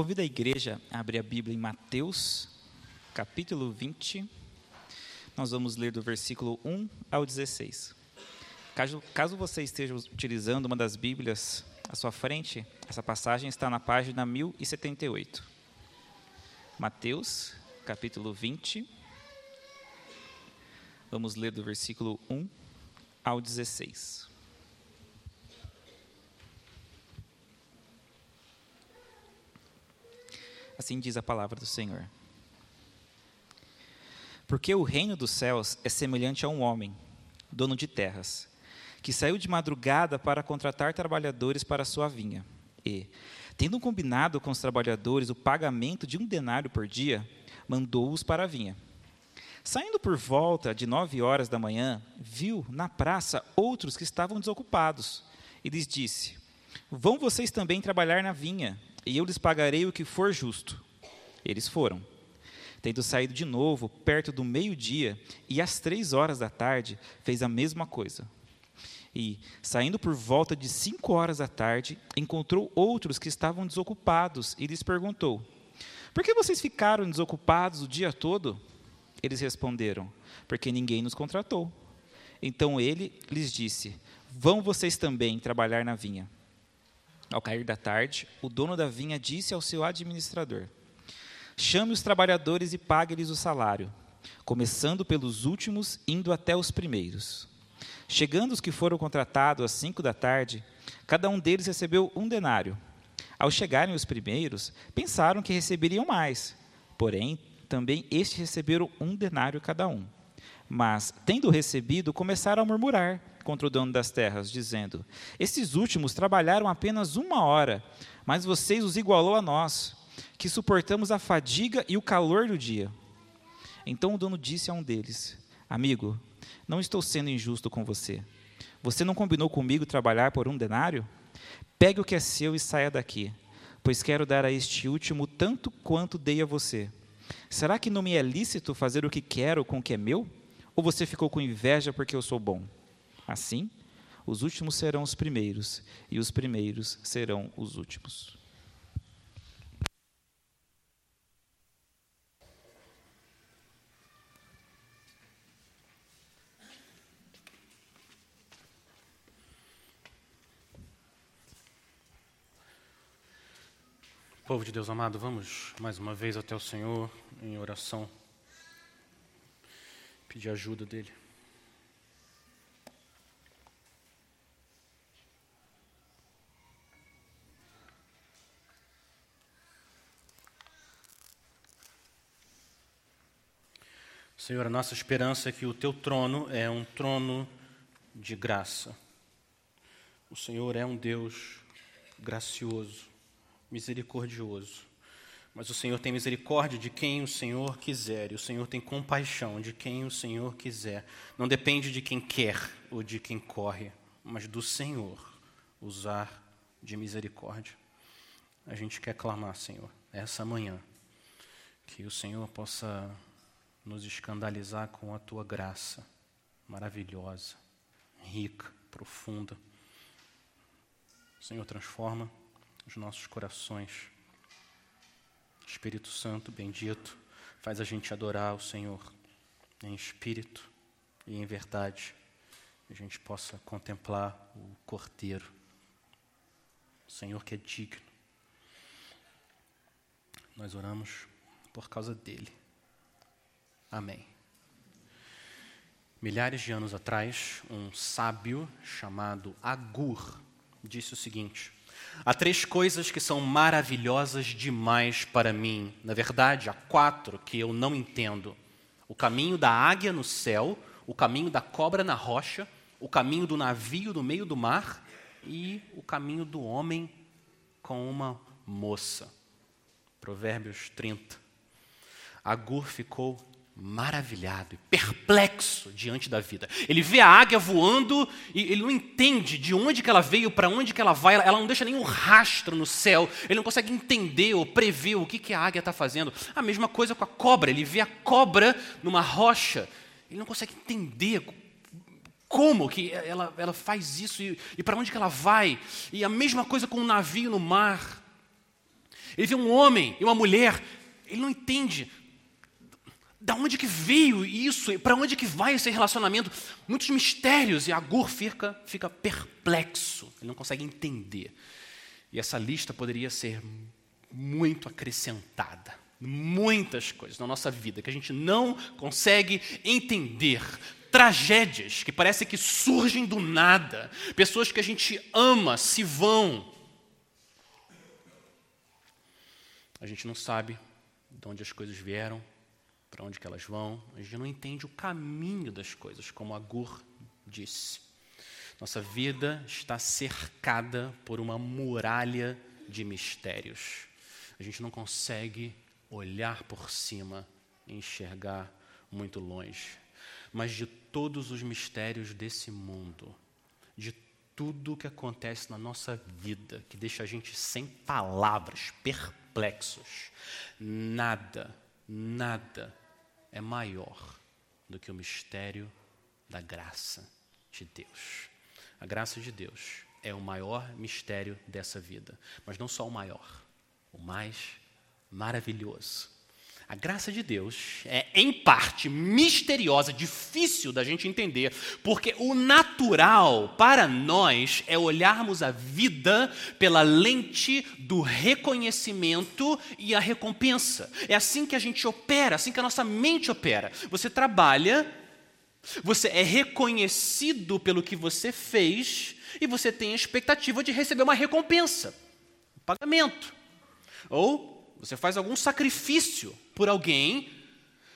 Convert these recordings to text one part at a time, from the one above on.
convido a igreja a abrir a Bíblia em Mateus, capítulo 20. Nós vamos ler do versículo 1 ao 16. Caso, caso você esteja utilizando uma das Bíblias à sua frente, essa passagem está na página 1078. Mateus, capítulo 20. Vamos ler do versículo 1 ao 16. Assim diz a palavra do Senhor. Porque o reino dos céus é semelhante a um homem, dono de terras, que saiu de madrugada para contratar trabalhadores para sua vinha. E, tendo combinado com os trabalhadores o pagamento de um denário por dia, mandou-os para a vinha. Saindo por volta de nove horas da manhã, viu na praça outros que estavam desocupados, e lhes disse: Vão vocês também trabalhar na vinha e eu lhes pagarei o que for justo. Eles foram. Tendo saído de novo, perto do meio-dia, e às três horas da tarde, fez a mesma coisa. E, saindo por volta de cinco horas da tarde, encontrou outros que estavam desocupados e lhes perguntou: Por que vocês ficaram desocupados o dia todo? Eles responderam: Porque ninguém nos contratou. Então ele lhes disse: Vão vocês também trabalhar na vinha. Ao cair da tarde, o dono da vinha disse ao seu administrador: Chame os trabalhadores e pague-lhes o salário, começando pelos últimos, indo até os primeiros. Chegando os que foram contratados às cinco da tarde, cada um deles recebeu um denário. Ao chegarem os primeiros, pensaram que receberiam mais, porém, também estes receberam um denário cada um. Mas, tendo recebido, começaram a murmurar contra o dono das terras, dizendo: Esses últimos trabalharam apenas uma hora, mas vocês os igualou a nós, que suportamos a fadiga e o calor do dia. Então o dono disse a um deles: Amigo, não estou sendo injusto com você. Você não combinou comigo trabalhar por um denário? Pegue o que é seu e saia daqui, pois quero dar a este último tanto quanto dei a você. Será que não me é lícito fazer o que quero com o que é meu? Ou você ficou com inveja porque eu sou bom? Assim, os últimos serão os primeiros, e os primeiros serão os últimos. Povo de Deus amado, vamos mais uma vez até o Senhor em oração, pedir ajuda dEle. Senhor, a nossa esperança é que o teu trono é um trono de graça. O Senhor é um Deus gracioso, misericordioso. Mas o Senhor tem misericórdia de quem o Senhor quiser, e o Senhor tem compaixão de quem o Senhor quiser. Não depende de quem quer ou de quem corre, mas do Senhor usar de misericórdia. A gente quer clamar, Senhor, essa manhã, que o Senhor possa nos escandalizar com a tua graça maravilhosa, rica, profunda. Senhor, transforma os nossos corações. Espírito Santo bendito, faz a gente adorar o Senhor em espírito e em verdade. A gente possa contemplar o Cordeiro, o Senhor que é digno. Nós oramos por causa dele. Amém. Milhares de anos atrás, um sábio chamado Agur disse o seguinte: Há três coisas que são maravilhosas demais para mim. Na verdade, há quatro que eu não entendo: o caminho da águia no céu, o caminho da cobra na rocha, o caminho do navio no meio do mar e o caminho do homem com uma moça. Provérbios 30. Agur ficou maravilhado e perplexo diante da vida. Ele vê a águia voando e ele não entende de onde que ela veio, para onde que ela vai, ela não deixa nenhum rastro no céu, ele não consegue entender ou prever o que, que a águia está fazendo. A mesma coisa com a cobra, ele vê a cobra numa rocha, ele não consegue entender como que ela, ela faz isso e, e para onde que ela vai. E a mesma coisa com um navio no mar. Ele vê um homem e uma mulher, ele não entende da onde que veio isso, para onde que vai esse relacionamento, muitos mistérios, e Agur fica, fica perplexo, ele não consegue entender. E essa lista poderia ser muito acrescentada, muitas coisas na nossa vida que a gente não consegue entender, tragédias que parece que surgem do nada, pessoas que a gente ama se vão. A gente não sabe de onde as coisas vieram, para onde que elas vão, a gente não entende o caminho das coisas, como Agur disse. Nossa vida está cercada por uma muralha de mistérios. A gente não consegue olhar por cima e enxergar muito longe. Mas de todos os mistérios desse mundo, de tudo o que acontece na nossa vida, que deixa a gente sem palavras, perplexos, nada, nada é maior do que o mistério da graça de Deus. A graça de Deus é o maior mistério dessa vida, mas não só o maior, o mais maravilhoso. A graça de Deus é, em parte, misteriosa, difícil da gente entender, porque o natural para nós é olharmos a vida pela lente do reconhecimento e a recompensa. É assim que a gente opera, assim que a nossa mente opera. Você trabalha, você é reconhecido pelo que você fez e você tem a expectativa de receber uma recompensa, um pagamento. Ou você faz algum sacrifício por alguém,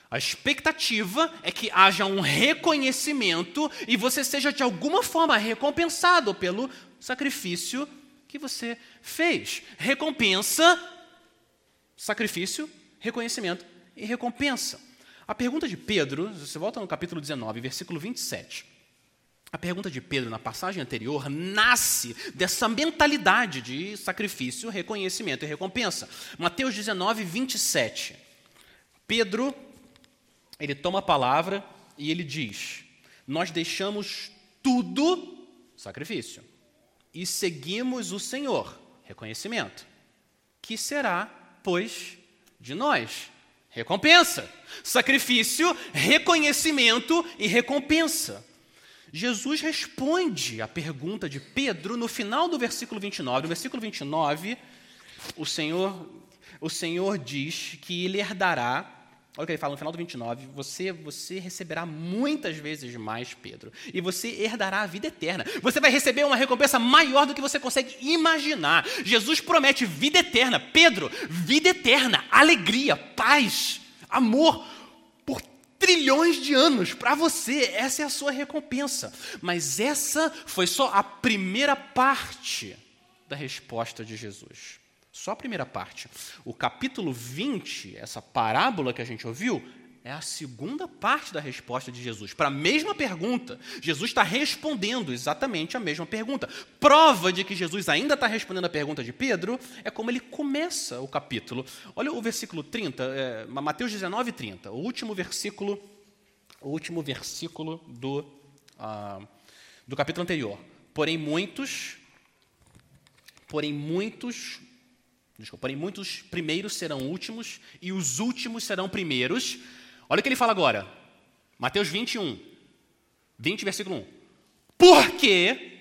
a expectativa é que haja um reconhecimento e você seja de alguma forma recompensado pelo sacrifício que você fez. Recompensa, sacrifício, reconhecimento e recompensa. A pergunta de Pedro, você volta no capítulo 19, versículo 27. A pergunta de Pedro na passagem anterior nasce dessa mentalidade de sacrifício, reconhecimento e recompensa. Mateus 19, 27. Pedro, ele toma a palavra e ele diz: Nós deixamos tudo, sacrifício, e seguimos o Senhor, reconhecimento. Que será, pois, de nós? Recompensa. Sacrifício, reconhecimento e recompensa. Jesus responde à pergunta de Pedro no final do versículo 29. No versículo 29, o Senhor, o Senhor diz que ele herdará. Olha o que ele fala no final do 29. Você, você receberá muitas vezes mais, Pedro, e você herdará a vida eterna. Você vai receber uma recompensa maior do que você consegue imaginar. Jesus promete vida eterna. Pedro, vida eterna, alegria, paz, amor trilhões de anos para você. Essa é a sua recompensa. Mas essa foi só a primeira parte da resposta de Jesus. Só a primeira parte. O capítulo 20, essa parábola que a gente ouviu, é a segunda parte da resposta de Jesus. Para a mesma pergunta, Jesus está respondendo exatamente a mesma pergunta. Prova de que Jesus ainda está respondendo a pergunta de Pedro é como ele começa o capítulo. Olha o versículo 30, é, Mateus 19, 30, o último versículo, o último versículo do, ah, do capítulo anterior. Porém, muitos, porém, muitos Desculpa, porém, muitos primeiros serão últimos e os últimos serão primeiros. Olha o que ele fala agora. Mateus 21, 20, versículo 1. Porque,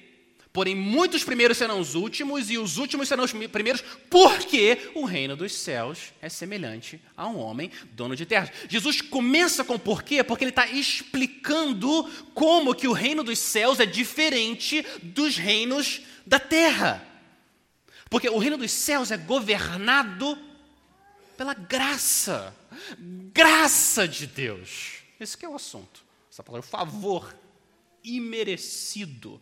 porém, muitos primeiros serão os últimos e os últimos serão os primeiros, porque o reino dos céus é semelhante a um homem dono de terra. Jesus começa com porquê, porque ele está explicando como que o reino dos céus é diferente dos reinos da terra. Porque o reino dos céus é governado pela graça. Graça de Deus. Esse é o assunto. Essa palavra, favor imerecido,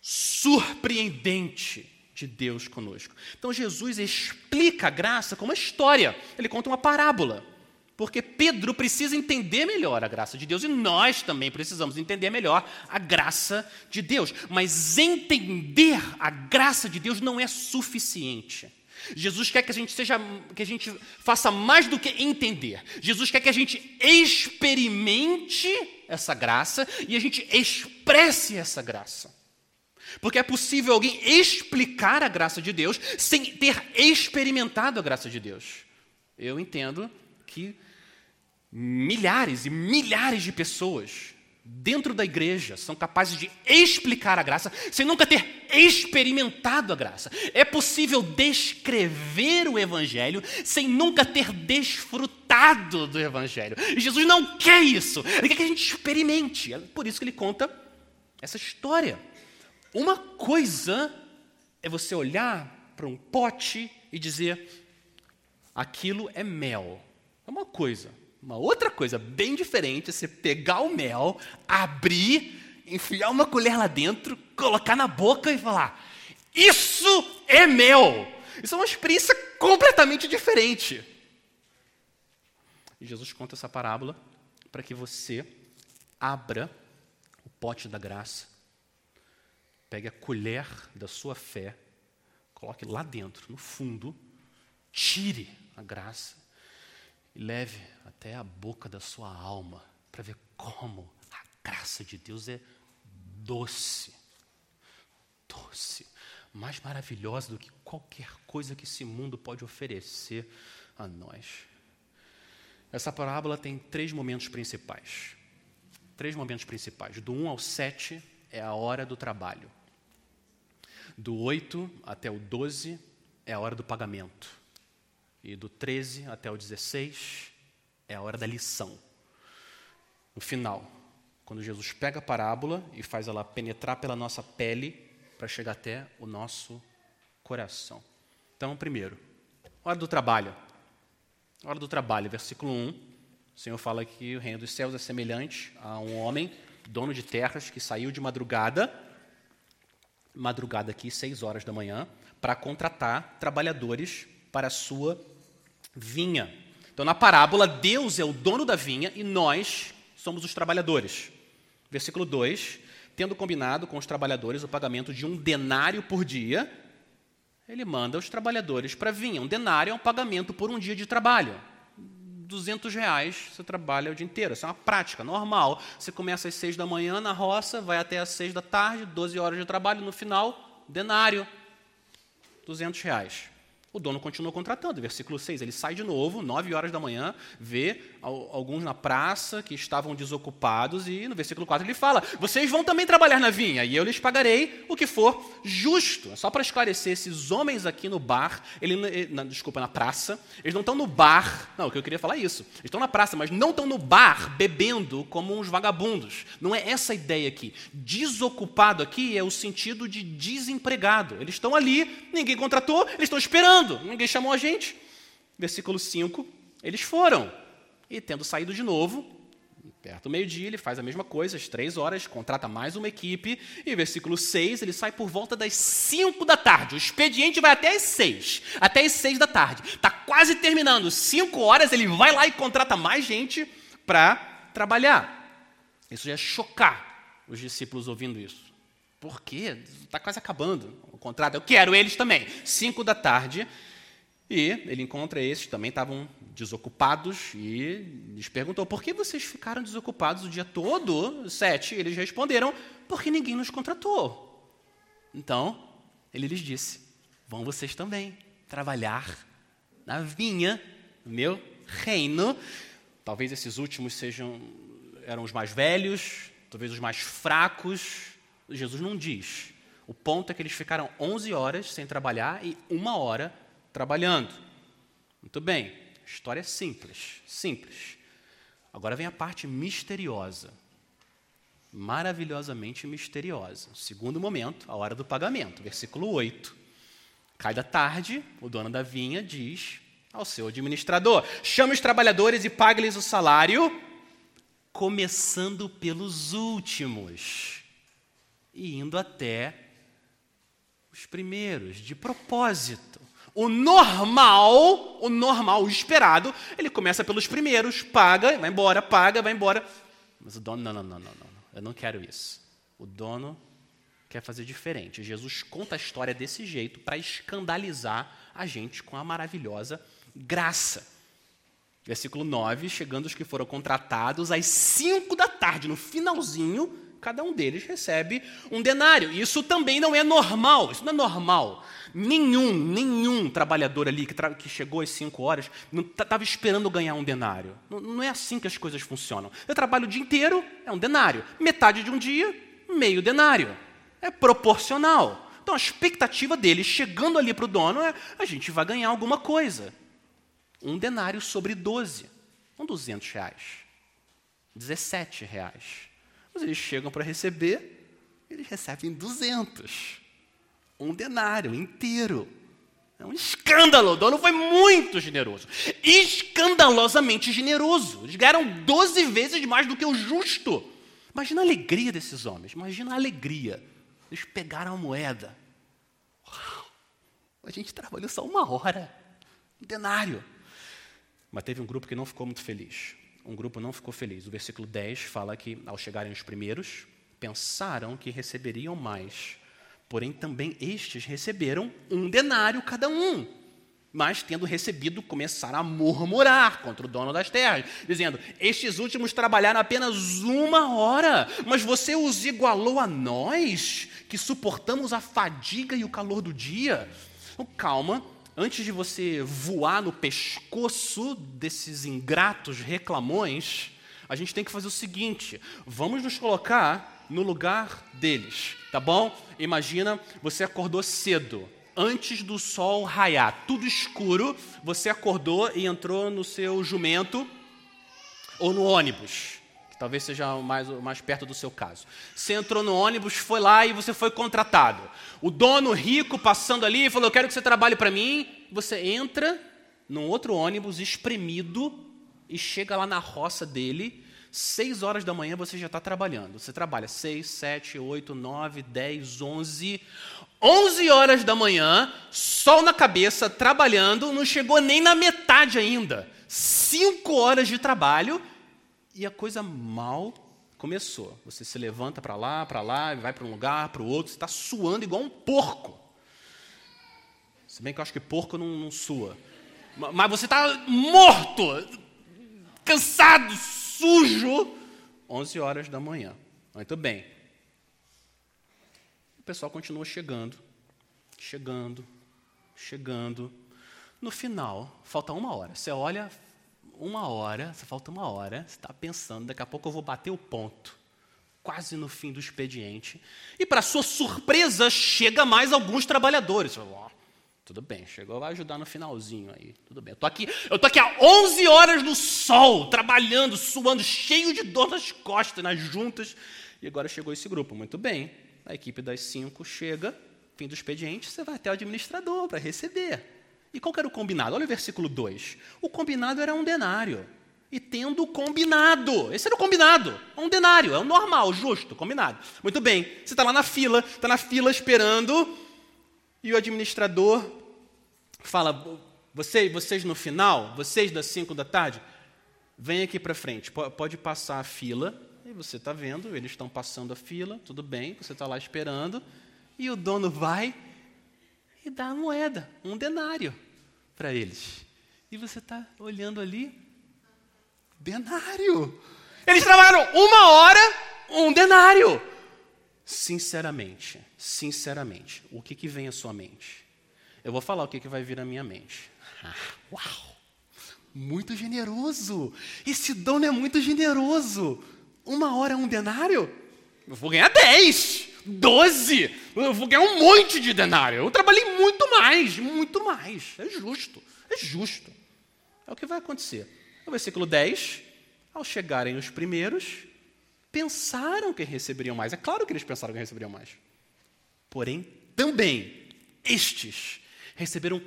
surpreendente de Deus conosco. Então Jesus explica a graça com uma história. Ele conta uma parábola. Porque Pedro precisa entender melhor a graça de Deus e nós também precisamos entender melhor a graça de Deus. Mas entender a graça de Deus não é suficiente. Jesus quer que a gente seja, que a gente faça mais do que entender. Jesus quer que a gente experimente essa graça e a gente expresse essa graça. Porque é possível alguém explicar a graça de Deus sem ter experimentado a graça de Deus. Eu entendo que milhares e milhares de pessoas dentro da igreja são capazes de explicar a graça sem nunca ter experimentado a graça. É possível descrever o evangelho sem nunca ter desfrutado do evangelho. E Jesus não quer isso. Ele quer que a gente experimente. É por isso que ele conta essa história. Uma coisa é você olhar para um pote e dizer: aquilo é mel. É uma coisa. Uma outra coisa bem diferente é você pegar o mel, abrir, enfiar uma colher lá dentro, colocar na boca e falar: Isso é mel! Isso é uma experiência completamente diferente. Jesus conta essa parábola para que você abra o pote da graça, pegue a colher da sua fé, coloque lá dentro, no fundo, tire a graça e leve até a boca da sua alma para ver como a graça de Deus é doce. Doce. Mais maravilhosa do que qualquer coisa que esse mundo pode oferecer a nós. Essa parábola tem três momentos principais. Três momentos principais. Do 1 ao 7 é a hora do trabalho. Do 8 até o 12 é a hora do pagamento. E do 13 até o 16 é a hora da lição. No final, quando Jesus pega a parábola e faz ela penetrar pela nossa pele para chegar até o nosso coração. Então, primeiro, hora do trabalho. Hora do trabalho, versículo 1. O Senhor fala que o reino dos céus é semelhante a um homem, dono de terras, que saiu de madrugada, madrugada aqui, seis horas da manhã, para contratar trabalhadores para a sua vinha. Então, na parábola, Deus é o dono da vinha e nós somos os trabalhadores. Versículo 2: Tendo combinado com os trabalhadores o pagamento de um denário por dia, ele manda os trabalhadores para a vinha. Um denário é um pagamento por um dia de trabalho. 200 reais você trabalha o dia inteiro. Isso é uma prática normal. Você começa às 6 da manhã na roça, vai até às 6 da tarde, 12 horas de trabalho, no final, denário. 200 reais. O dono continua contratando. Versículo 6, ele sai de novo, 9 horas da manhã, vê alguns na praça que estavam desocupados, e no versículo 4 ele fala: Vocês vão também trabalhar na vinha, e eu lhes pagarei o que for justo. É só para esclarecer, esses homens aqui no bar, ele, na, desculpa, na praça, eles não estão no bar, não, o que eu queria falar é isso. Eles estão na praça, mas não estão no bar bebendo como uns vagabundos. Não é essa a ideia aqui. Desocupado aqui é o sentido de desempregado. Eles estão ali, ninguém contratou, eles estão esperando ninguém chamou a gente. Versículo 5, eles foram. E tendo saído de novo, perto do meio-dia, ele faz a mesma coisa, às três horas, contrata mais uma equipe. E versículo 6, ele sai por volta das 5 da tarde. O expediente vai até as 6. Até as 6 da tarde. Está quase terminando. 5 horas, ele vai lá e contrata mais gente para trabalhar. Isso já é chocar os discípulos ouvindo isso. Por quê? Está quase acabando o contrato. Eu quero eles também. Cinco da tarde. E ele encontra esses, também estavam desocupados, e lhes perguntou: por que vocês ficaram desocupados o dia todo? Sete. Eles responderam: porque ninguém nos contratou. Então, ele lhes disse: vão vocês também trabalhar na vinha, no meu reino. Talvez esses últimos sejam eram os mais velhos, talvez os mais fracos, Jesus não diz. O ponto é que eles ficaram 11 horas sem trabalhar e uma hora trabalhando. Muito bem, história é simples, simples. Agora vem a parte misteriosa. Maravilhosamente misteriosa. Segundo momento, a hora do pagamento. Versículo 8. Cai da tarde, o dono da vinha diz ao seu administrador: chame os trabalhadores e pague-lhes o salário, começando pelos últimos e indo até os primeiros, de propósito. O normal, o normal, o esperado, ele começa pelos primeiros, paga, vai embora, paga, vai embora. Mas o dono, não, não, não, não, não, eu não quero isso. O dono quer fazer diferente. Jesus conta a história desse jeito para escandalizar a gente com a maravilhosa graça. Versículo 9: chegando os que foram contratados às 5 da tarde, no finalzinho, cada um deles recebe um denário. Isso também não é normal, isso não é normal. Nenhum, nenhum trabalhador ali que, que chegou às cinco horas estava esperando ganhar um denário. Não, não é assim que as coisas funcionam. Eu trabalho o dia inteiro, é um denário. Metade de um dia, meio denário. É proporcional. Então a expectativa dele, chegando ali para o dono, é a gente vai ganhar alguma coisa. Um denário sobre 12. São 200 reais. 17 reais. Mas eles chegam para receber, eles recebem 200 um denário inteiro. É um escândalo. O dono foi muito generoso. Escandalosamente generoso. Eles ganharam 12 vezes mais do que o justo. Imagina a alegria desses homens. Imagina a alegria. Eles pegaram a moeda. Uau, a gente trabalhou só uma hora. Um denário. Mas teve um grupo que não ficou muito feliz. Um grupo não ficou feliz. O versículo 10 fala que, ao chegarem os primeiros, pensaram que receberiam mais Porém, também estes receberam um denário cada um. Mas, tendo recebido, começaram a murmurar contra o dono das terras, dizendo: Estes últimos trabalharam apenas uma hora, mas você os igualou a nós, que suportamos a fadiga e o calor do dia. Então, calma, antes de você voar no pescoço desses ingratos reclamões, a gente tem que fazer o seguinte: vamos nos colocar no lugar deles, tá bom? Imagina, você acordou cedo, antes do sol raiar, tudo escuro, você acordou e entrou no seu jumento ou no ônibus, que talvez seja mais, mais perto do seu caso. Você entrou no ônibus, foi lá e você foi contratado. O dono rico passando ali falou: Eu quero que você trabalhe para mim. Você entra num outro ônibus espremido e chega lá na roça dele Seis horas da manhã você já está trabalhando. Você trabalha seis, sete, oito, nove, dez, onze. Onze horas da manhã, sol na cabeça, trabalhando, não chegou nem na metade ainda. Cinco horas de trabalho e a coisa mal começou. Você se levanta para lá, para lá, vai para um lugar, para o outro, você está suando igual um porco. Se bem que eu acho que porco não, não sua. Mas você está morto, cansado, sujo, 11 horas da manhã. Muito bem. O pessoal continua chegando, chegando, chegando. No final, falta uma hora. Você olha, uma hora, você falta uma hora, você está pensando, daqui a pouco eu vou bater o ponto. Quase no fim do expediente. E, para sua surpresa, chega mais alguns trabalhadores. Oh, tudo bem, chegou, vai ajudar no finalzinho aí. Tudo bem. Eu tô aqui, eu tô aqui há 11 horas no sol, trabalhando, suando, cheio de dor nas costas, nas juntas. E agora chegou esse grupo. Muito bem. A equipe das cinco chega, fim do expediente, você vai até o administrador para receber. E qual era o combinado? Olha o versículo 2. O combinado era um denário. E tendo combinado, esse era o combinado, é um denário, é o normal, justo, combinado. Muito bem, você está lá na fila, está na fila esperando, e o administrador fala: vocês, vocês no final, vocês das 5 da tarde, vem aqui para frente, pode passar a fila. E você está vendo, eles estão passando a fila, tudo bem, você está lá esperando. E o dono vai e dá a moeda, um denário para eles. E você está olhando ali, denário. Eles trabalharam uma hora, um denário. Sinceramente, sinceramente, o que, que vem à sua mente? Eu vou falar o que, que vai vir à minha mente. Ah, uau! Muito generoso! Esse dono é muito generoso! Uma hora é um denário? Eu vou ganhar dez, doze, eu vou ganhar um monte de denário. Eu trabalhei muito mais, muito mais. É justo, é justo. É o que vai acontecer. No versículo 10, ao chegarem os primeiros, pensaram que receberiam mais. É claro que eles pensaram que receberiam mais. Porém, também, estes receberam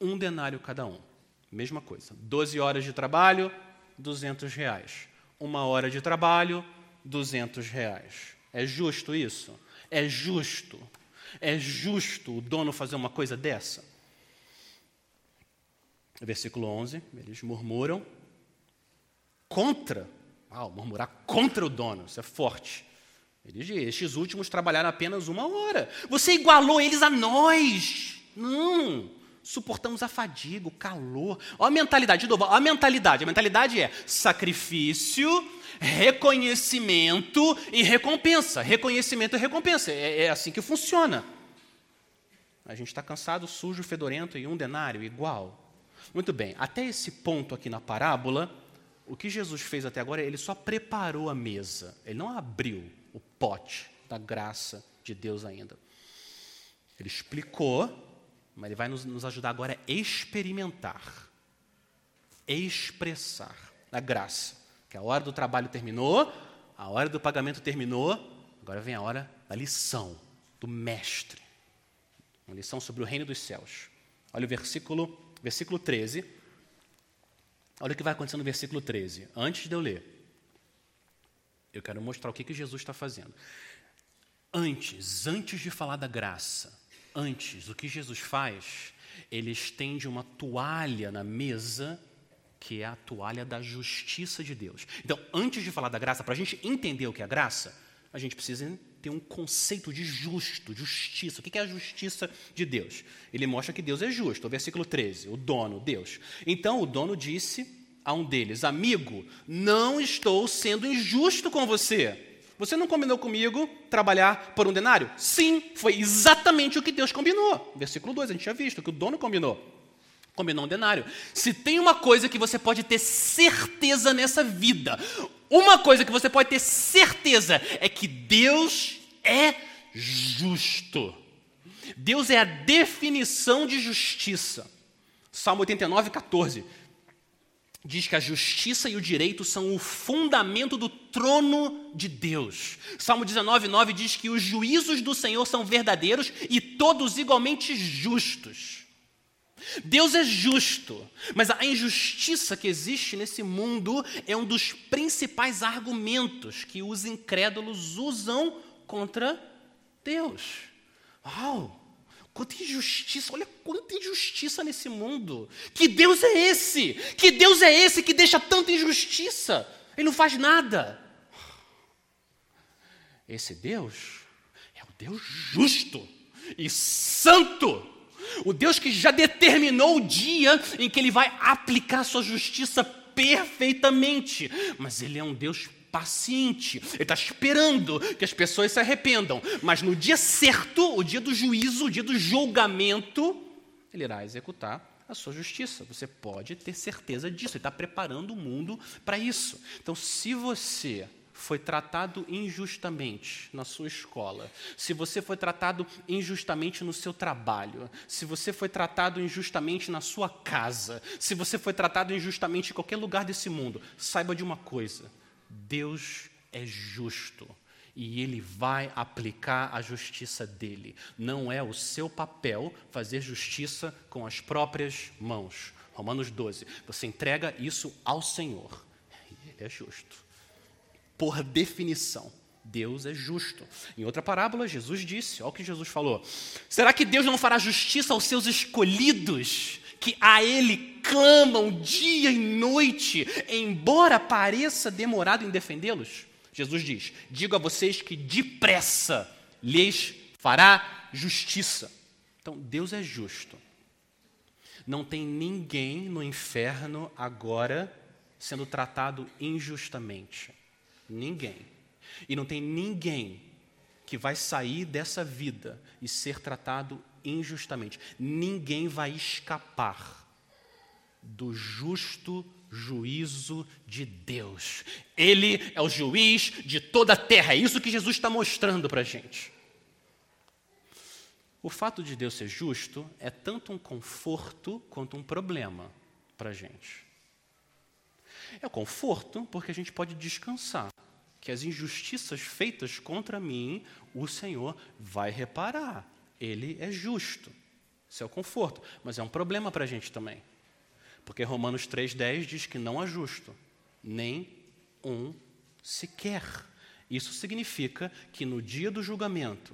um denário cada um. Mesma coisa. Doze horas de trabalho, duzentos reais. Uma hora de trabalho, duzentos reais. É justo isso? É justo. É justo o dono fazer uma coisa dessa? Versículo 11, eles murmuram contra Uau, murmurar contra o dono, isso é forte. Ele diz: estes últimos trabalharam apenas uma hora. Você igualou eles a nós. Não, suportamos a fadiga, o calor. Olha a mentalidade, de novo, olha a mentalidade. A mentalidade é sacrifício, reconhecimento e recompensa. Reconhecimento e recompensa. É, é assim que funciona. A gente está cansado, sujo, fedorento e um denário igual. Muito bem, até esse ponto aqui na parábola, o que Jesus fez até agora, ele só preparou a mesa, ele não abriu o pote da graça de Deus ainda. Ele explicou, mas ele vai nos, nos ajudar agora a experimentar, expressar a graça. Que a hora do trabalho terminou, a hora do pagamento terminou, agora vem a hora da lição, do mestre. Uma lição sobre o reino dos céus. Olha o versículo, versículo 13. Olha o que vai acontecer no versículo 13. Antes de eu ler, eu quero mostrar o que, que Jesus está fazendo. Antes, antes de falar da graça, antes, o que Jesus faz? Ele estende uma toalha na mesa, que é a toalha da justiça de Deus. Então, antes de falar da graça, para a gente entender o que é a graça, a gente precisa ter um conceito de justo, justiça. O que é a justiça de Deus? Ele mostra que Deus é justo. O versículo 13, o dono, Deus. Então o dono disse a um deles: Amigo, não estou sendo injusto com você. Você não combinou comigo trabalhar por um denário? Sim, foi exatamente o que Deus combinou. Versículo 2, a gente tinha visto que o dono combinou. Combinou um denário. Se tem uma coisa que você pode ter certeza nessa vida, uma coisa que você pode ter certeza é que Deus é justo. Deus é a definição de justiça. Salmo 89, 14 diz que a justiça e o direito são o fundamento do trono de Deus. Salmo 19, 9 diz que os juízos do Senhor são verdadeiros e todos igualmente justos. Deus é justo, mas a injustiça que existe nesse mundo é um dos principais argumentos que os incrédulos usam contra Deus. Uau! Quanta injustiça, olha quanta injustiça nesse mundo. Que Deus é esse? Que Deus é esse que deixa tanta injustiça? Ele não faz nada. Esse Deus é o Deus justo e santo o Deus que já determinou o dia em que ele vai aplicar sua justiça perfeitamente. Mas ele é um Deus paciente, ele está esperando que as pessoas se arrependam. Mas no dia certo, o dia do juízo, o dia do julgamento, ele irá executar a sua justiça. Você pode ter certeza disso, ele está preparando o mundo para isso. Então, se você foi tratado injustamente na sua escola, se você foi tratado injustamente no seu trabalho, se você foi tratado injustamente na sua casa, se você foi tratado injustamente em qualquer lugar desse mundo, saiba de uma coisa: Deus é justo e ele vai aplicar a justiça dele. Não é o seu papel fazer justiça com as próprias mãos. Romanos 12. Você entrega isso ao Senhor. Ele é justo por definição. Deus é justo. Em outra parábola, Jesus disse: olha o que Jesus falou. Será que Deus não fará justiça aos seus escolhidos, que a Ele clamam dia e noite, embora pareça demorado em defendê-los? Jesus diz: Digo a vocês que depressa lhes fará justiça. Então, Deus é justo. Não tem ninguém no inferno agora sendo tratado injustamente. Ninguém. E não tem ninguém que vai sair dessa vida e ser tratado injustamente. Ninguém vai escapar do justo juízo de Deus. Ele é o juiz de toda a terra. É isso que Jesus está mostrando para a gente. O fato de Deus ser justo é tanto um conforto quanto um problema para a gente. É conforto porque a gente pode descansar que as injustiças feitas contra mim, o Senhor vai reparar. Ele é justo. Isso é o conforto. Mas é um problema para a gente também. Porque Romanos 3,10 diz que não há justo, nem um sequer. Isso significa que no dia do julgamento,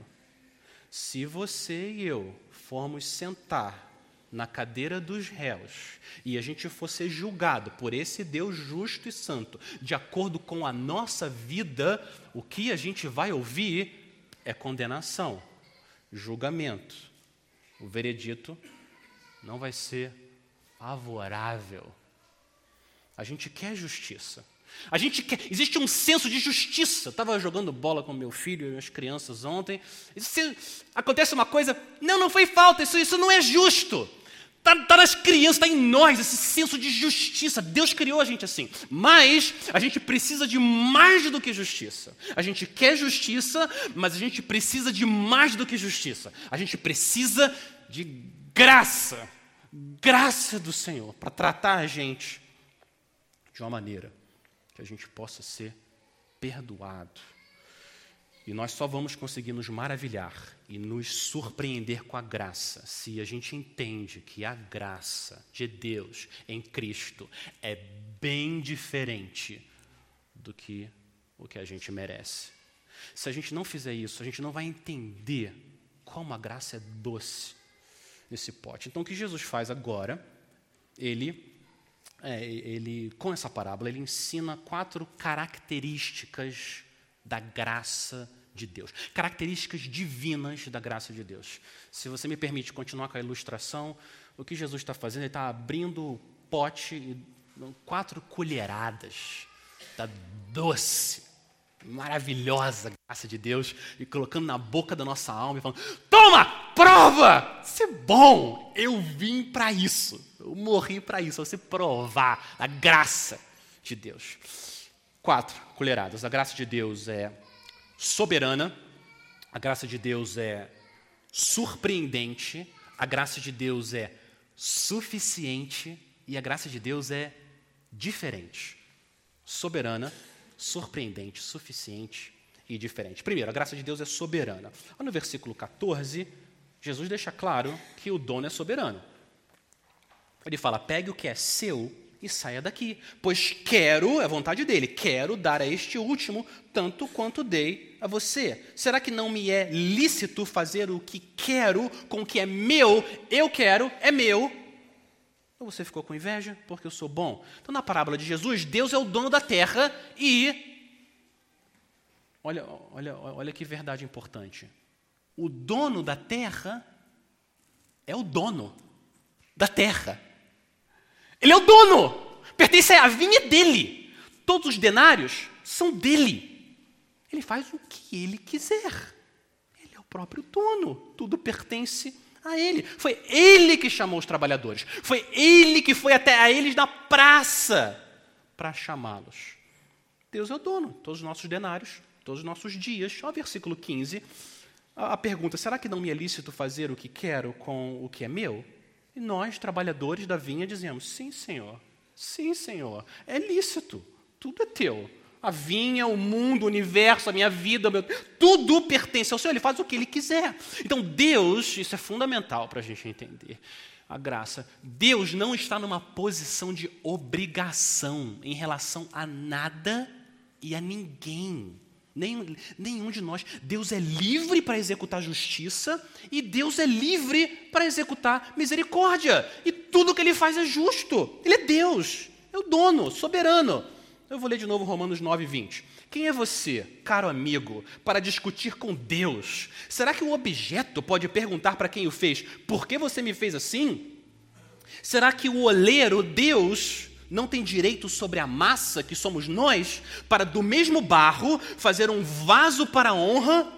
se você e eu formos sentar na cadeira dos réus e a gente fosse julgado por esse Deus justo e santo, de acordo com a nossa vida, o que a gente vai ouvir é condenação, julgamento. O veredito não vai ser favorável. A gente quer justiça. A gente quer, existe um senso de justiça. Estava jogando bola com meu filho e as crianças ontem. Se acontece uma coisa, não, não foi falta, isso, isso não é justo. Está tá nas crianças, está em nós, esse senso de justiça. Deus criou a gente assim. Mas a gente precisa de mais do que justiça. A gente quer justiça, mas a gente precisa de mais do que justiça. A gente precisa de graça. Graça do Senhor para tratar a gente de uma maneira que a gente possa ser perdoado. E nós só vamos conseguir nos maravilhar e nos surpreender com a graça se a gente entende que a graça de Deus em Cristo é bem diferente do que o que a gente merece. Se a gente não fizer isso, a gente não vai entender como a graça é doce nesse pote. Então, o que Jesus faz agora, ele é, ele, com essa parábola, ele ensina quatro características da graça de Deus, características divinas da graça de Deus. Se você me permite continuar com a ilustração, o que Jesus está fazendo, ele está abrindo o pote, quatro colheradas da doce, maravilhosa graça de Deus e colocando na boca da nossa alma e falando: Toma, prova! Isso é bom, eu vim para isso. Eu morri para isso, você provar a graça de Deus. Quatro colheradas. A graça de Deus é soberana, a graça de Deus é surpreendente, a graça de Deus é suficiente e a graça de Deus é diferente. Soberana, surpreendente, suficiente e diferente. Primeiro, a graça de Deus é soberana. No versículo 14, Jesus deixa claro que o dono é soberano. Ele fala: pegue o que é seu e saia daqui, pois quero, é vontade dele, quero dar a este último tanto quanto dei a você. Será que não me é lícito fazer o que quero com o que é meu? Eu quero, é meu. Ou você ficou com inveja porque eu sou bom? Então, na parábola de Jesus, Deus é o dono da terra e. Olha, olha, olha que verdade importante. O dono da terra é o dono da terra. Ele é o dono. Pertence à vinha dele. Todos os denários são dele. Ele faz o que ele quiser. Ele é o próprio dono. Tudo pertence a ele. Foi ele que chamou os trabalhadores. Foi ele que foi até a eles na praça para chamá-los. Deus é o dono. Todos os nossos denários, todos os nossos dias. Olha o versículo 15. A pergunta: será que não me é lícito fazer o que quero com o que é meu? E nós, trabalhadores da vinha, dizemos: sim, Senhor, sim, Senhor, é lícito, tudo é teu. A vinha, o mundo, o universo, a minha vida, meu... tudo pertence ao Senhor, Ele faz o que Ele quiser. Então, Deus, isso é fundamental para a gente entender a graça. Deus não está numa posição de obrigação em relação a nada e a ninguém. Nem, nenhum de nós. Deus é livre para executar justiça e Deus é livre para executar misericórdia. E tudo que ele faz é justo. Ele é Deus, é o dono, soberano. Eu vou ler de novo Romanos 9, 20. Quem é você, caro amigo, para discutir com Deus? Será que o objeto pode perguntar para quem o fez: por que você me fez assim? Será que o oleiro, Deus, não tem direito sobre a massa, que somos nós, para do mesmo barro fazer um vaso para honra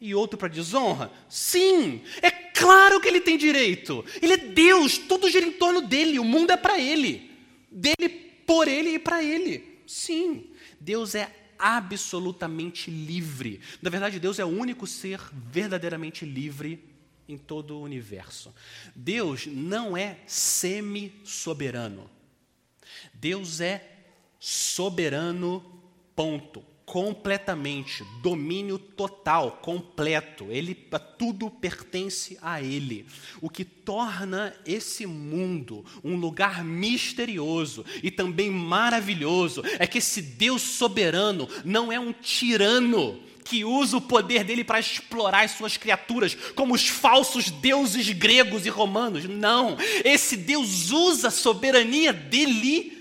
e outro para desonra? Sim, é claro que ele tem direito. Ele é Deus, tudo gira em torno dele, o mundo é para ele. Dele, por ele e para ele. Sim, Deus é absolutamente livre. Na verdade, Deus é o único ser verdadeiramente livre em todo o universo. Deus não é semi-soberano. Deus é soberano, ponto. Completamente, domínio total, completo. Ele tudo pertence a ele. O que torna esse mundo um lugar misterioso e também maravilhoso é que esse Deus soberano não é um tirano que usa o poder dele para explorar as suas criaturas, como os falsos deuses gregos e romanos. Não, esse Deus usa a soberania dele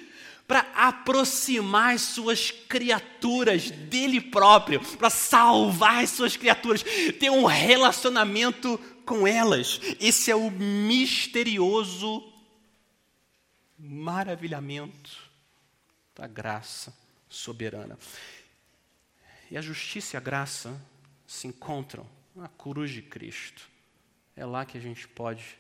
para aproximar as suas criaturas dele próprio, para salvar as suas criaturas, ter um relacionamento com elas. Esse é o misterioso maravilhamento da graça soberana. E a justiça e a graça se encontram na cruz de Cristo. É lá que a gente pode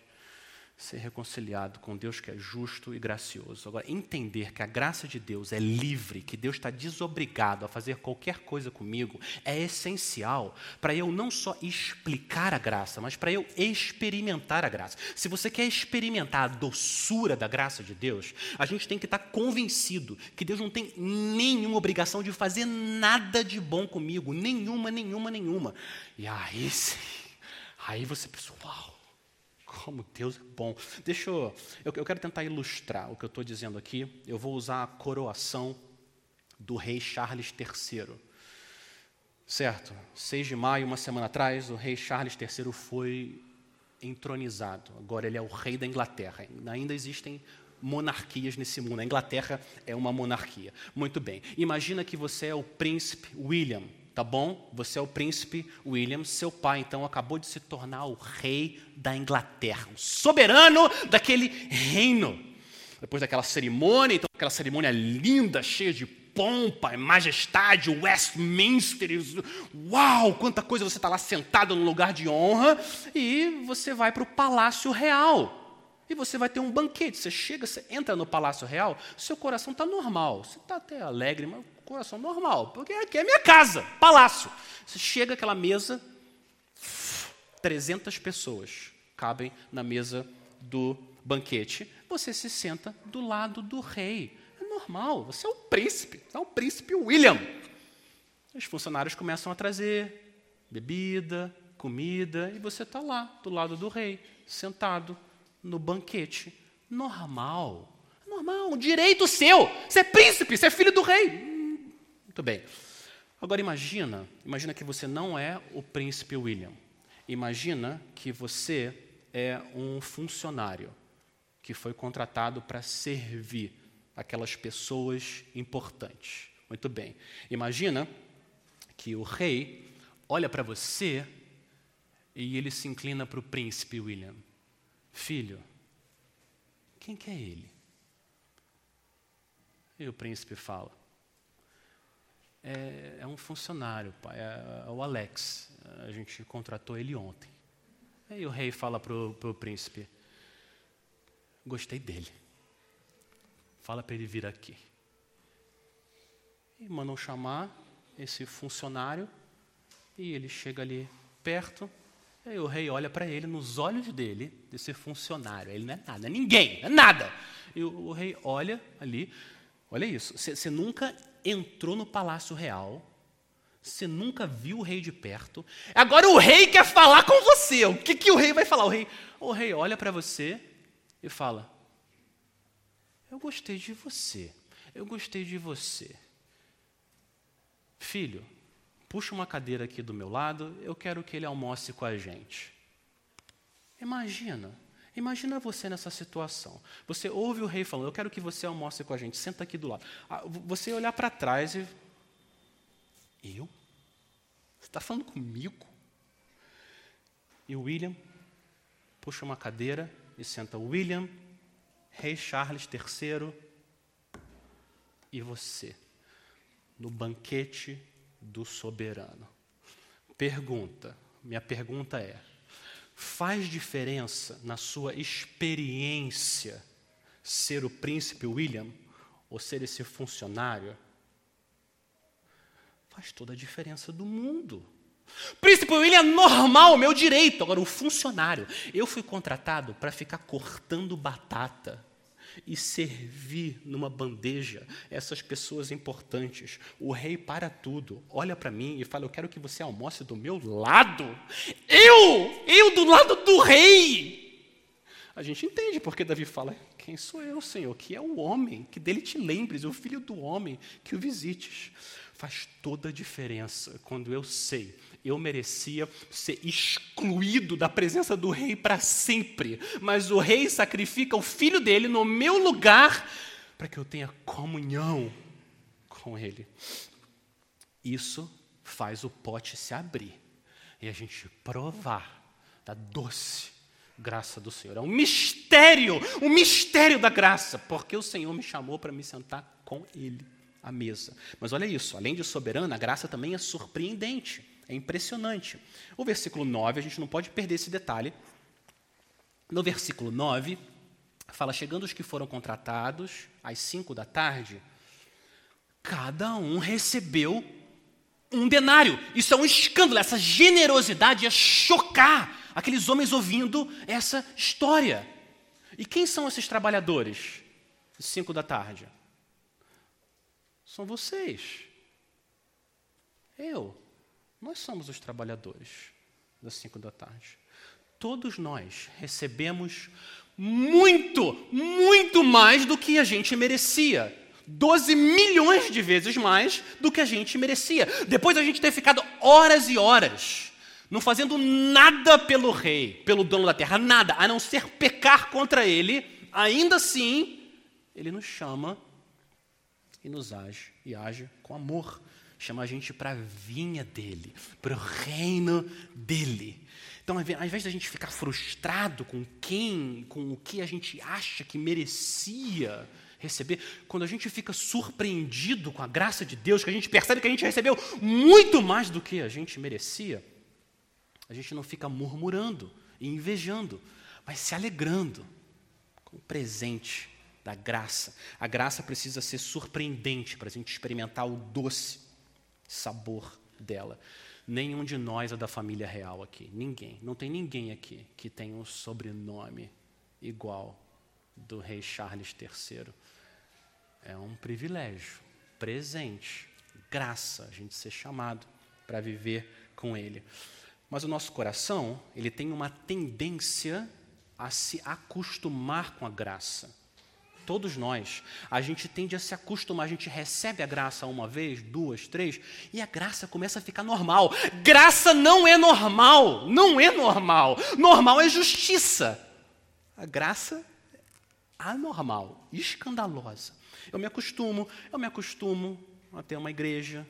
ser reconciliado com Deus que é justo e gracioso. Agora, entender que a graça de Deus é livre, que Deus está desobrigado a fazer qualquer coisa comigo, é essencial para eu não só explicar a graça, mas para eu experimentar a graça. Se você quer experimentar a doçura da graça de Deus, a gente tem que estar convencido que Deus não tem nenhuma obrigação de fazer nada de bom comigo, nenhuma, nenhuma, nenhuma. E aí sim, aí você pensa, uau como Deus é bom. Deixa eu, eu, eu quero tentar ilustrar o que eu estou dizendo aqui. Eu vou usar a coroação do rei Charles III. Certo? 6 de maio, uma semana atrás, o rei Charles III foi entronizado. Agora ele é o rei da Inglaterra. Ainda existem monarquias nesse mundo. A Inglaterra é uma monarquia. Muito bem. Imagina que você é o príncipe William tá bom? Você é o príncipe William, seu pai então acabou de se tornar o rei da Inglaterra, o soberano daquele reino. Depois daquela cerimônia, então aquela cerimônia linda, cheia de pompa majestade, Westminster, uau, quanta coisa você está lá sentado no lugar de honra, e você vai para o Palácio Real. E você vai ter um banquete. Você chega, você entra no Palácio Real, seu coração está normal. Você está até alegre, mas coração normal, porque aqui é minha casa, palácio. Você chega àquela mesa, 300 pessoas cabem na mesa do banquete. Você se senta do lado do rei. É normal, você é o príncipe, é o príncipe William. Os funcionários começam a trazer bebida, comida, e você está lá, do lado do rei, sentado no banquete. Normal. Normal, um direito seu. Você é príncipe, você é filho do rei. Muito bem. Agora imagina, imagina que você não é o príncipe William. Imagina que você é um funcionário que foi contratado para servir aquelas pessoas importantes. Muito bem. Imagina que o rei olha para você e ele se inclina para o príncipe William. Filho, quem que é ele? E o príncipe fala: é, é um funcionário, pai, é, é, o Alex. A gente contratou ele ontem. Aí o rei fala para o príncipe: Gostei dele. Fala para ele vir aqui. E mandam chamar esse funcionário e ele chega ali perto. Aí o rei olha para ele nos olhos dele, desse funcionário. Ele não é nada, é ninguém, é nada. E o, o rei olha ali, olha isso. Você nunca entrou no palácio real, você nunca viu o rei de perto, agora o rei quer falar com você. O que, que o rei vai falar? O rei, o rei olha para você e fala: Eu gostei de você, eu gostei de você. Filho, puxa uma cadeira aqui do meu lado, eu quero que ele almoce com a gente. Imagina, Imagina você nessa situação. Você ouve o rei falando: Eu quero que você almoce com a gente, senta aqui do lado. Ah, você olhar para trás e. Eu? Você está falando comigo? E o William puxa uma cadeira e senta William, Rei Charles III e você, no banquete do soberano. Pergunta, minha pergunta é: Faz diferença na sua experiência ser o príncipe William ou ser esse funcionário? Faz toda a diferença do mundo. Príncipe William é normal, meu direito. Agora, o funcionário. Eu fui contratado para ficar cortando batata e servir numa bandeja essas pessoas importantes. O rei para tudo, olha para mim e fala: Eu quero que você almoce do meu lado. Eu! Eu do lado do rei! A gente entende porque Davi fala: Quem sou eu, Senhor? Que é o homem, que dele te lembres, o filho do homem, que o visites. Faz toda a diferença quando eu sei eu merecia ser excluído da presença do rei para sempre, mas o rei sacrifica o filho dele no meu lugar para que eu tenha comunhão com Ele. Isso faz o pote se abrir e a gente provar da doce graça do Senhor. É um mistério, um mistério da graça, porque o Senhor me chamou para me sentar com Ele à mesa. Mas olha isso, além de soberana, a graça também é surpreendente, é impressionante. O versículo 9, a gente não pode perder esse detalhe. No versículo 9, fala: chegando os que foram contratados às cinco da tarde, cada um recebeu um denário. Isso é um escândalo, essa generosidade é chocar aqueles homens ouvindo essa história. E quem são esses trabalhadores? Cinco da tarde. São vocês. Eu. Nós somos os trabalhadores das cinco da tarde. Todos nós recebemos muito, muito mais do que a gente merecia. 12 milhões de vezes mais do que a gente merecia. Depois a gente ter ficado horas e horas não fazendo nada pelo rei, pelo dono da terra, nada, a não ser pecar contra ele, ainda assim, ele nos chama e nos age, e age com amor. Chama a gente para a vinha dele, para o reino dele. Então, ao invés da gente ficar frustrado com quem, com o que a gente acha que merecia receber, quando a gente fica surpreendido com a graça de Deus, que a gente percebe que a gente recebeu muito mais do que a gente merecia, a gente não fica murmurando e invejando, mas se alegrando com o presente da graça. A graça precisa ser surpreendente para a gente experimentar o doce sabor dela. Nenhum de nós é da família real aqui. Ninguém. Não tem ninguém aqui que tenha um sobrenome igual do rei Charles III. É um privilégio, presente, graça a gente ser chamado para viver com ele. Mas o nosso coração, ele tem uma tendência a se acostumar com a graça. Todos nós, a gente tende a se acostumar, a gente recebe a graça uma vez, duas, três, e a graça começa a ficar normal. Graça não é normal, não é normal. Normal é justiça. A graça é anormal, escandalosa. Eu me acostumo, eu me acostumo a ter uma igreja,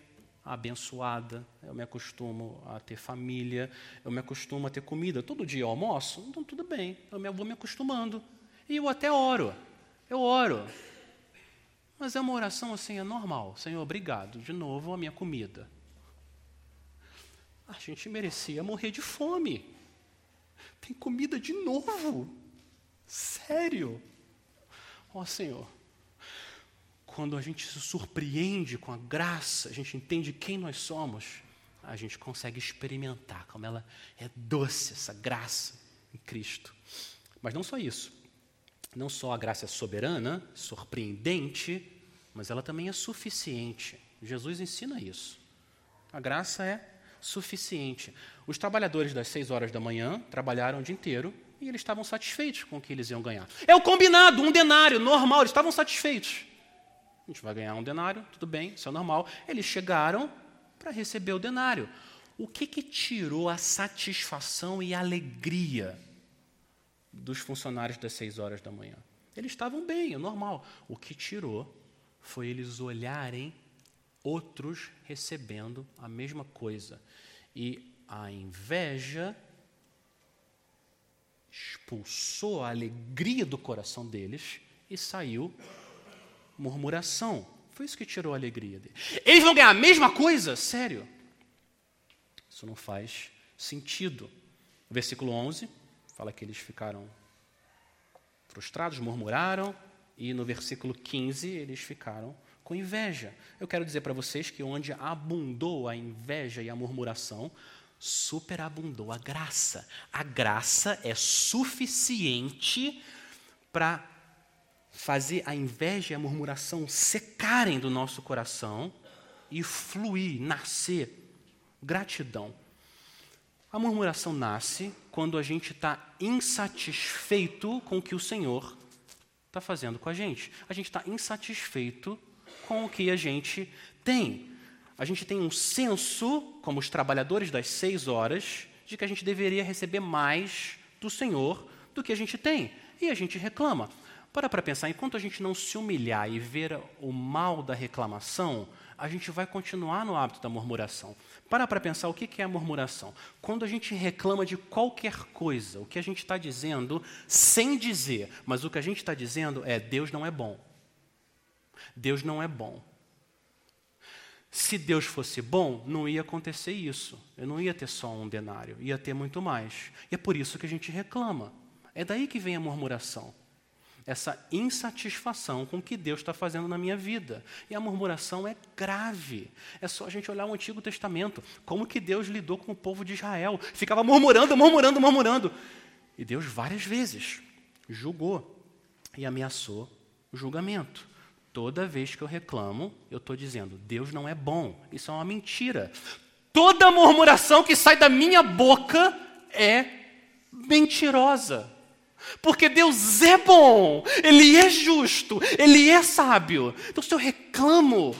abençoada, eu me acostumo a ter família, eu me acostumo a ter comida. Todo dia eu almoço, então tudo bem, eu vou me acostumando. E eu até oro, eu oro. Mas é uma oração assim, é normal. Senhor, obrigado, de novo a minha comida. A gente merecia morrer de fome. Tem comida de novo. Sério. Ó oh, Senhor, quando a gente se surpreende com a graça, a gente entende quem nós somos, a gente consegue experimentar como ela é doce, essa graça em Cristo. Mas não só isso. Não só a graça é soberana, surpreendente, mas ela também é suficiente. Jesus ensina isso. A graça é suficiente. Os trabalhadores das seis horas da manhã trabalharam o dia inteiro e eles estavam satisfeitos com o que eles iam ganhar. É o combinado, um denário, normal, eles estavam satisfeitos. A gente vai ganhar um denário, tudo bem, isso é normal. Eles chegaram para receber o denário. O que, que tirou a satisfação e a alegria dos funcionários das seis horas da manhã? Eles estavam bem, é normal. O que tirou foi eles olharem outros recebendo a mesma coisa. E a inveja expulsou a alegria do coração deles e saiu murmuração. Foi isso que tirou a alegria dele. Eles vão ganhar a mesma coisa? Sério? Isso não faz sentido. Versículo 11 fala que eles ficaram frustrados, murmuraram, e no versículo 15 eles ficaram com inveja. Eu quero dizer para vocês que onde abundou a inveja e a murmuração, superabundou a graça. A graça é suficiente para fazer a inveja e a murmuração secarem do nosso coração e fluir, nascer gratidão. A murmuração nasce quando a gente está insatisfeito com o que o Senhor está fazendo com a gente. A gente está insatisfeito com o que a gente tem. A gente tem um senso, como os trabalhadores das seis horas, de que a gente deveria receber mais do Senhor do que a gente tem. E a gente reclama. Para para pensar, enquanto a gente não se humilhar e ver o mal da reclamação, a gente vai continuar no hábito da murmuração. Para para pensar o que é a murmuração. Quando a gente reclama de qualquer coisa, o que a gente está dizendo, sem dizer, mas o que a gente está dizendo é: Deus não é bom. Deus não é bom. Se Deus fosse bom, não ia acontecer isso. Eu não ia ter só um denário, ia ter muito mais. E é por isso que a gente reclama. É daí que vem a murmuração essa insatisfação com o que Deus está fazendo na minha vida. E a murmuração é grave. É só a gente olhar o Antigo Testamento, como que Deus lidou com o povo de Israel. Ficava murmurando, murmurando, murmurando. E Deus várias vezes julgou e ameaçou o julgamento. Toda vez que eu reclamo, eu estou dizendo, Deus não é bom. Isso é uma mentira. Toda murmuração que sai da minha boca é mentirosa. Porque Deus é bom, Ele é justo, Ele é sábio. Então, se eu reclamo,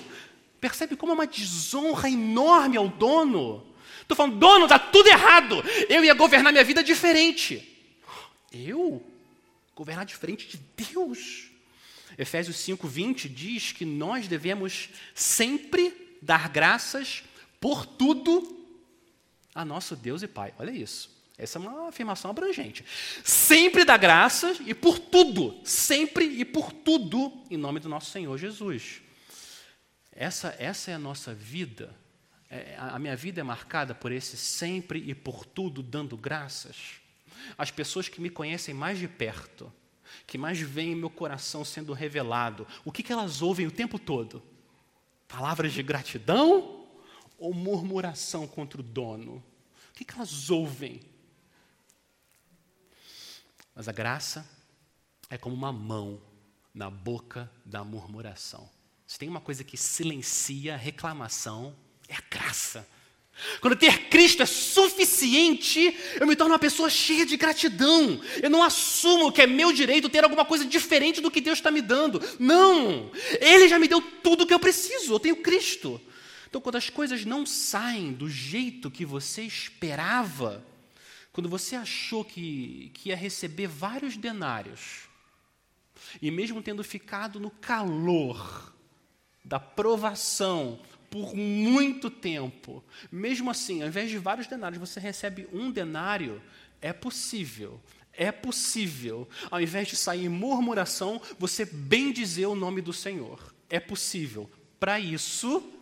percebe como é uma desonra enorme ao dono? Estou falando, dono, está tudo errado. Eu ia governar minha vida diferente. Eu? Governar diferente de Deus? Efésios 5,20 diz que nós devemos sempre dar graças por tudo a nosso Deus e Pai. Olha isso. Essa é uma afirmação abrangente. Sempre dá graças e por tudo, sempre e por tudo, em nome do nosso Senhor Jesus. Essa, essa é a nossa vida. É, a minha vida é marcada por esse sempre e por tudo dando graças. As pessoas que me conhecem mais de perto, que mais veem meu coração sendo revelado, o que, que elas ouvem o tempo todo? Palavras de gratidão ou murmuração contra o dono? O que, que elas ouvem? Mas a graça é como uma mão na boca da murmuração. Se tem uma coisa que silencia a reclamação, é a graça. Quando ter Cristo é suficiente, eu me torno uma pessoa cheia de gratidão. Eu não assumo que é meu direito ter alguma coisa diferente do que Deus está me dando. Não! Ele já me deu tudo o que eu preciso. Eu tenho Cristo. Então, quando as coisas não saem do jeito que você esperava, quando você achou que, que ia receber vários denários, e mesmo tendo ficado no calor da provação por muito tempo, mesmo assim, ao invés de vários denários, você recebe um denário, é possível, é possível, ao invés de sair em murmuração, você bem dizer o nome do Senhor. É possível. Para isso,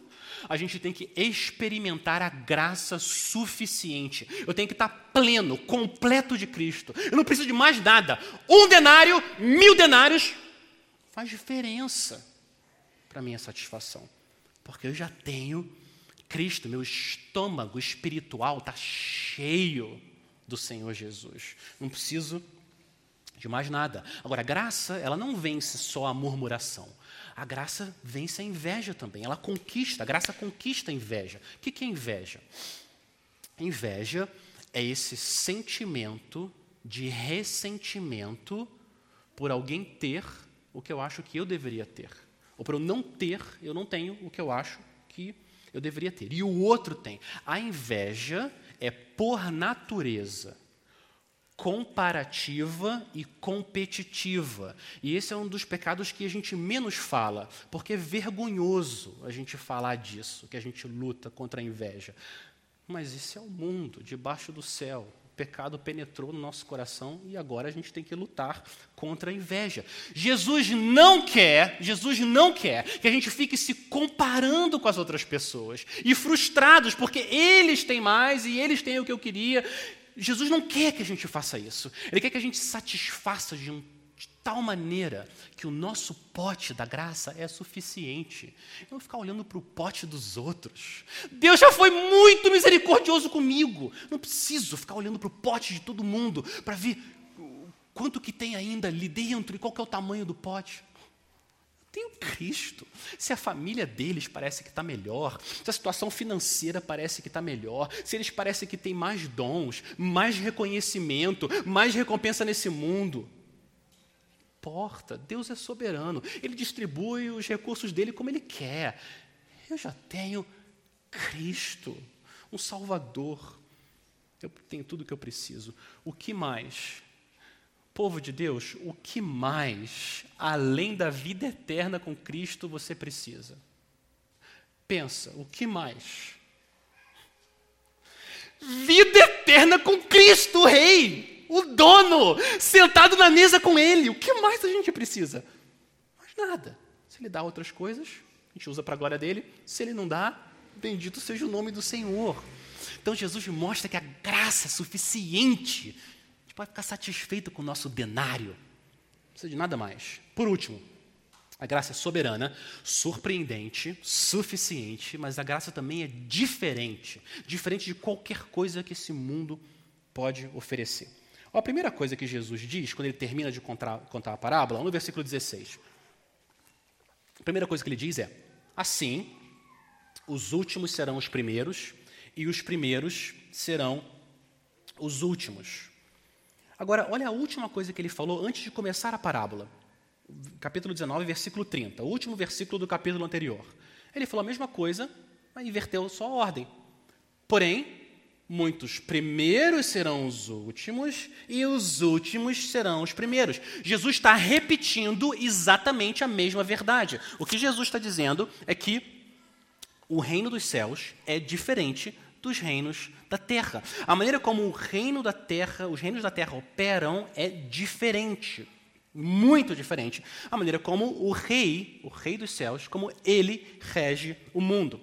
a gente tem que experimentar a graça suficiente. Eu tenho que estar pleno, completo de Cristo. Eu não preciso de mais nada. Um denário, mil denários, faz diferença para minha satisfação. Porque eu já tenho Cristo, meu estômago espiritual está cheio do Senhor Jesus. Não preciso de mais nada. Agora, a graça, ela não vence só a murmuração. A graça vence a inveja também. Ela conquista, a graça conquista a inveja. O que é inveja? Inveja é esse sentimento de ressentimento por alguém ter o que eu acho que eu deveria ter. Ou por eu não ter, eu não tenho o que eu acho que eu deveria ter. E o outro tem. A inveja é, por natureza, comparativa e competitiva. E esse é um dos pecados que a gente menos fala, porque é vergonhoso a gente falar disso, que a gente luta contra a inveja. Mas esse é o mundo, debaixo do céu. O pecado penetrou no nosso coração e agora a gente tem que lutar contra a inveja. Jesus não quer, Jesus não quer que a gente fique se comparando com as outras pessoas e frustrados porque eles têm mais e eles têm o que eu queria Jesus não quer que a gente faça isso. Ele quer que a gente satisfaça de, um, de tal maneira que o nosso pote da graça é suficiente. Eu não ficar olhando para o pote dos outros. Deus já foi muito misericordioso comigo. Não preciso ficar olhando para o pote de todo mundo para ver quanto que tem ainda ali dentro e qual é o tamanho do pote tenho Cristo. Se a família deles parece que está melhor, se a situação financeira parece que está melhor, se eles parecem que têm mais dons, mais reconhecimento, mais recompensa nesse mundo. Importa, Deus é soberano, Ele distribui os recursos dele como Ele quer. Eu já tenho Cristo, um Salvador. Eu tenho tudo o que eu preciso. O que mais? Povo de Deus, o que mais, além da vida eterna com Cristo, você precisa? Pensa, o que mais? Vida eterna com Cristo, o Rei, o dono, sentado na mesa com Ele. O que mais a gente precisa? Mais nada. Se Ele dá outras coisas, a gente usa para a glória dele. Se Ele não dá, bendito seja o nome do Senhor. Então Jesus mostra que a graça é suficiente gente pode ficar satisfeito com o nosso denário. Não precisa de nada mais. Por último, a graça é soberana, surpreendente, suficiente, mas a graça também é diferente diferente de qualquer coisa que esse mundo pode oferecer. Ó, a primeira coisa que Jesus diz, quando ele termina de contar, contar a parábola, no versículo 16. A primeira coisa que ele diz é: Assim, os últimos serão os primeiros, e os primeiros serão os últimos. Agora, olha a última coisa que ele falou antes de começar a parábola. Capítulo 19, versículo 30, o último versículo do capítulo anterior. Ele falou a mesma coisa, mas inverteu a ordem. Porém, muitos primeiros serão os últimos e os últimos serão os primeiros. Jesus está repetindo exatamente a mesma verdade. O que Jesus está dizendo é que o reino dos céus é diferente dos reinos da terra. A maneira como o reino da terra, os reinos da terra operam é diferente, muito diferente. A maneira como o rei, o rei dos céus, como ele rege o mundo.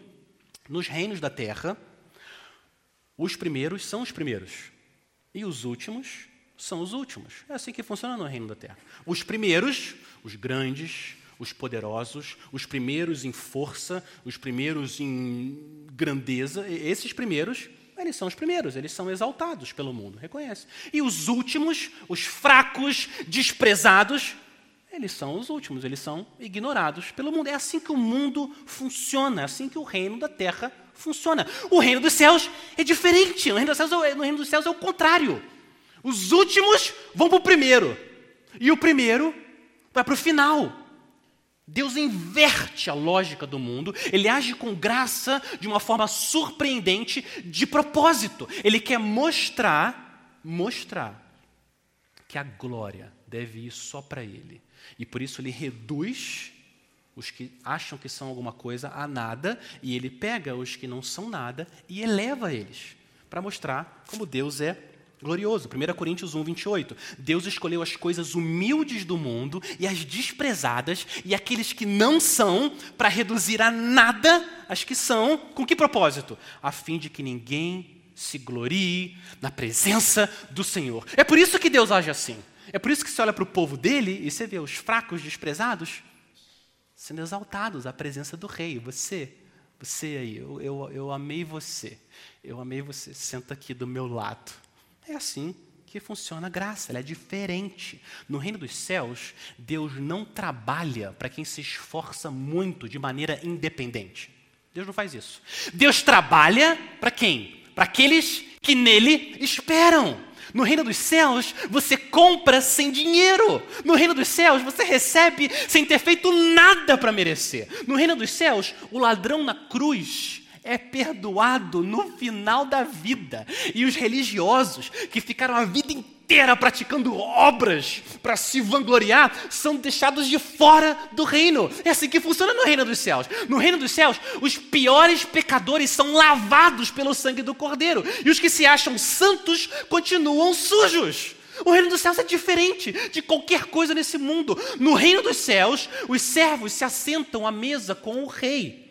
Nos reinos da terra, os primeiros são os primeiros e os últimos são os últimos. É assim que funciona no reino da terra. Os primeiros, os grandes, os poderosos, os primeiros em força, os primeiros em grandeza, esses primeiros, eles são os primeiros, eles são exaltados pelo mundo, reconhece. E os últimos, os fracos, desprezados, eles são os últimos, eles são ignorados pelo mundo. É assim que o mundo funciona, é assim que o reino da terra funciona. O reino dos céus é diferente, no reino dos céus, é no reino dos céus é o contrário. Os últimos vão para o primeiro, e o primeiro vai para o final. Deus inverte a lógica do mundo, ele age com graça de uma forma surpreendente, de propósito. Ele quer mostrar, mostrar que a glória deve ir só para ele. E por isso ele reduz os que acham que são alguma coisa a nada, e ele pega os que não são nada e eleva eles, para mostrar como Deus é glorioso. 1 Coríntios 1, 28. Deus escolheu as coisas humildes do mundo e as desprezadas e aqueles que não são, para reduzir a nada as que são. Com que propósito? A fim de que ninguém se glorie na presença do Senhor. É por isso que Deus age assim. É por isso que você olha para o povo dele e você vê os fracos, desprezados, sendo exaltados à presença do rei. Você, você aí, eu, eu, eu amei você. Eu amei você. Senta aqui do meu lado. É assim que funciona a graça, ela é diferente. No reino dos céus, Deus não trabalha para quem se esforça muito de maneira independente. Deus não faz isso. Deus trabalha para quem? Para aqueles que nele esperam. No reino dos céus, você compra sem dinheiro. No reino dos céus, você recebe sem ter feito nada para merecer. No reino dos céus, o ladrão na cruz é perdoado no final da vida. E os religiosos que ficaram a vida inteira praticando obras para se vangloriar são deixados de fora do reino. É assim que funciona no reino dos céus. No reino dos céus, os piores pecadores são lavados pelo sangue do Cordeiro, e os que se acham santos continuam sujos. O reino dos céus é diferente de qualquer coisa nesse mundo. No reino dos céus, os servos se assentam à mesa com o rei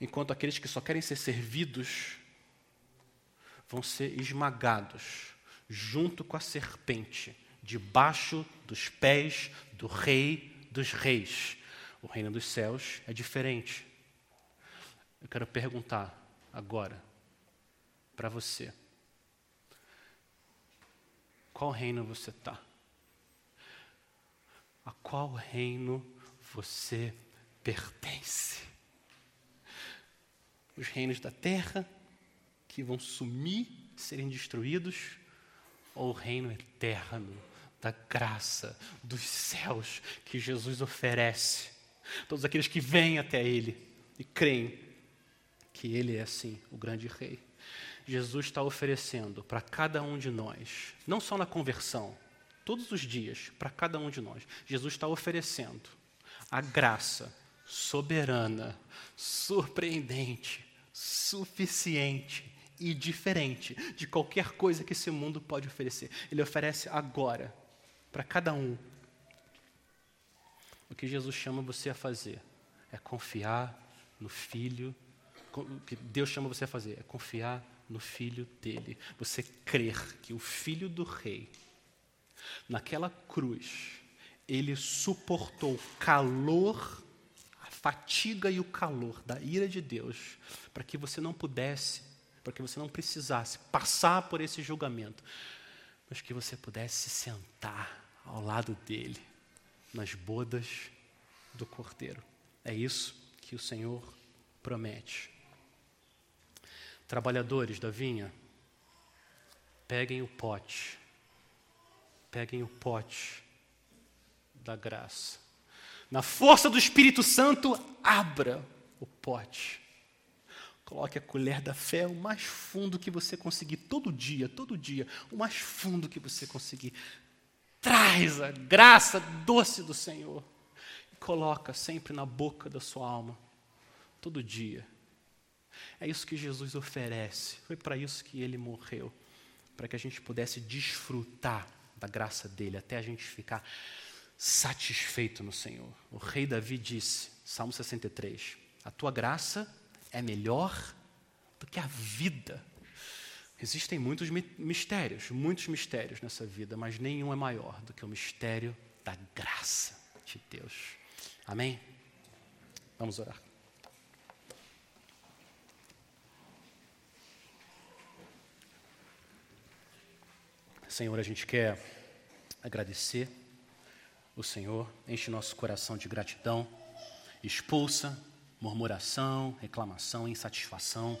enquanto aqueles que só querem ser servidos vão ser esmagados junto com a serpente, debaixo dos pés do Rei dos Reis. O reino dos céus é diferente. Eu quero perguntar agora para você: qual reino você está? A qual reino você pertence? Os reinos da terra que vão sumir, serem destruídos, ou o reino eterno da graça dos céus que Jesus oferece. Todos aqueles que vêm até Ele e creem que Ele é, assim, o grande Rei. Jesus está oferecendo para cada um de nós, não só na conversão, todos os dias, para cada um de nós, Jesus está oferecendo a graça soberana, surpreendente, suficiente e diferente de qualquer coisa que esse mundo pode oferecer. Ele oferece agora, para cada um. O que Jesus chama você a fazer é confiar no Filho. O que Deus chama você a fazer é confiar no Filho dele. Você crer que o Filho do Rei, naquela cruz, ele suportou calor, fatiga e o calor da ira de Deus, para que você não pudesse, para que você não precisasse passar por esse julgamento, mas que você pudesse se sentar ao lado dele nas bodas do Cordeiro. É isso que o Senhor promete. Trabalhadores da vinha, peguem o pote, peguem o pote da graça. Na força do Espírito Santo, abra o pote. Coloque a colher da fé o mais fundo que você conseguir, todo dia, todo dia, o mais fundo que você conseguir. Traz a graça doce do Senhor e coloca sempre na boca da sua alma, todo dia. É isso que Jesus oferece. Foi para isso que ele morreu, para que a gente pudesse desfrutar da graça dele, até a gente ficar satisfeito no Senhor. O rei Davi disse, Salmo 63, a tua graça é melhor do que a vida. Existem muitos mistérios, muitos mistérios nessa vida, mas nenhum é maior do que o mistério da graça de Deus. Amém? Vamos orar. Senhor, a gente quer agradecer o Senhor, enche nosso coração de gratidão, expulsa murmuração, reclamação, insatisfação,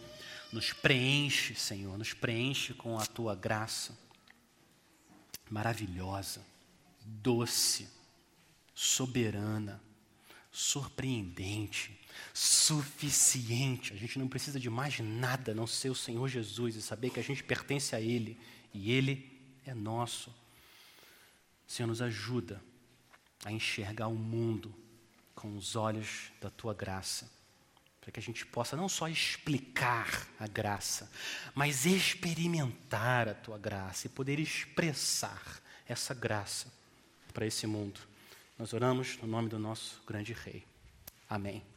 nos preenche, Senhor, nos preenche com a tua graça maravilhosa, doce, soberana, surpreendente, suficiente. A gente não precisa de mais nada a não ser o Senhor Jesus e saber que a gente pertence a Ele e Ele é nosso. Senhor, nos ajuda a enxergar o mundo com os olhos da tua graça, para que a gente possa não só explicar a graça, mas experimentar a tua graça e poder expressar essa graça para esse mundo. Nós oramos no nome do nosso grande Rei. Amém.